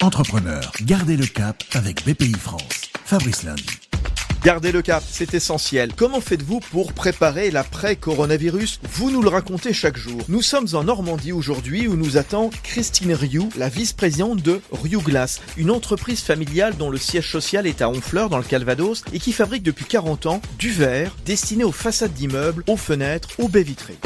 Entrepreneur, gardez le cap avec BPI France. Fabrice Lundi. Gardez le cap, c'est essentiel. Comment faites-vous pour préparer l'après-coronavirus? Vous nous le racontez chaque jour. Nous sommes en Normandie aujourd'hui où nous attend Christine Rioux, la vice-présidente de Rioux Glass, une entreprise familiale dont le siège social est à Honfleur dans le Calvados et qui fabrique depuis 40 ans du verre destiné aux façades d'immeubles, aux fenêtres, aux baies vitrées.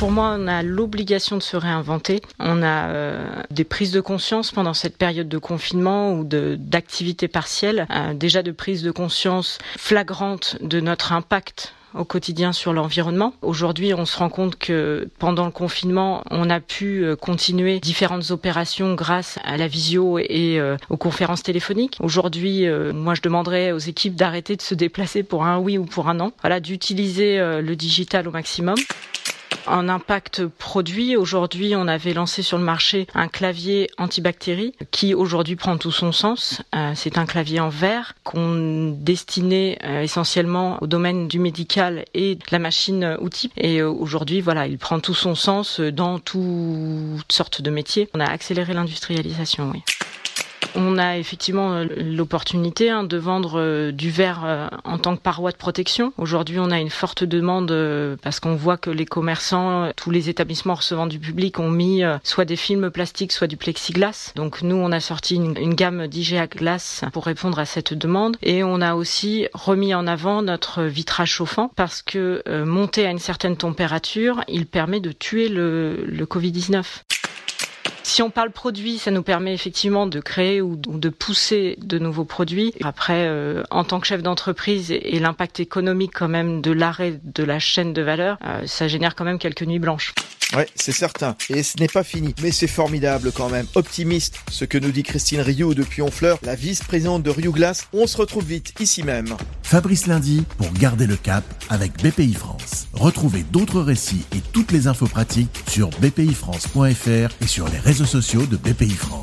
Pour moi, on a l'obligation de se réinventer. On a euh, des prises de conscience pendant cette période de confinement ou d'activité partielle, euh, déjà de prise de conscience flagrante de notre impact au quotidien sur l'environnement. Aujourd'hui, on se rend compte que pendant le confinement, on a pu euh, continuer différentes opérations grâce à la visio et aux conférences téléphoniques. Aujourd'hui, moi, je demanderais aux équipes d'arrêter de se déplacer pour un oui ou pour un non. Voilà, d'utiliser le digital au maximum. En impact produit, aujourd'hui, on avait lancé sur le marché un clavier antibactérie qui aujourd'hui prend tout son sens. Euh, c'est un clavier en verre qu'on destinait euh, essentiellement au domaine du médical et de la machine outil. Et euh, aujourd'hui, voilà, il prend tout son sens dans toutes sortes de métiers. On a accéléré l'industrialisation, oui. On a effectivement euh, l'opportunité hein, de vendre euh, du verre euh, en tant que paroi de protection. Aujourd'hui, on a une forte demande parce qu'on voit que les commerçants, tous les établissements recevant du public ont mis soit des films plastiques, soit du plexiglas. Donc nous, on a sorti une, gamme d'IGA glace pour répondre à cette demande et on a aussi remis en avant notre vitrage chauffant parce que monter à une certaine température, il permet de tuer le, le Covid-19. Si on parle produit, ça nous permet effectivement de créer ou de pousser de nouveaux produits. Après, euh, en tant que chef d'entreprise et, l'impact économique quand même de l'arrêt de la chaîne de valeur, euh, ça génère quand même quelques nuits blanches. Ouais, c'est certain. Et ce n'est pas fini. Mais c'est formidable quand même. Optimiste, ce que nous dit Christine Rio depuis Honfleur, la vice-présidente de Rio Glass. On se retrouve vite ici même. Fabrice Lundi pour garder le cap avec BPI France. Retrouvez d'autres récits et toutes les infos pratiques sur bpifrance.fr et sur les réseaux sociaux de BPI France.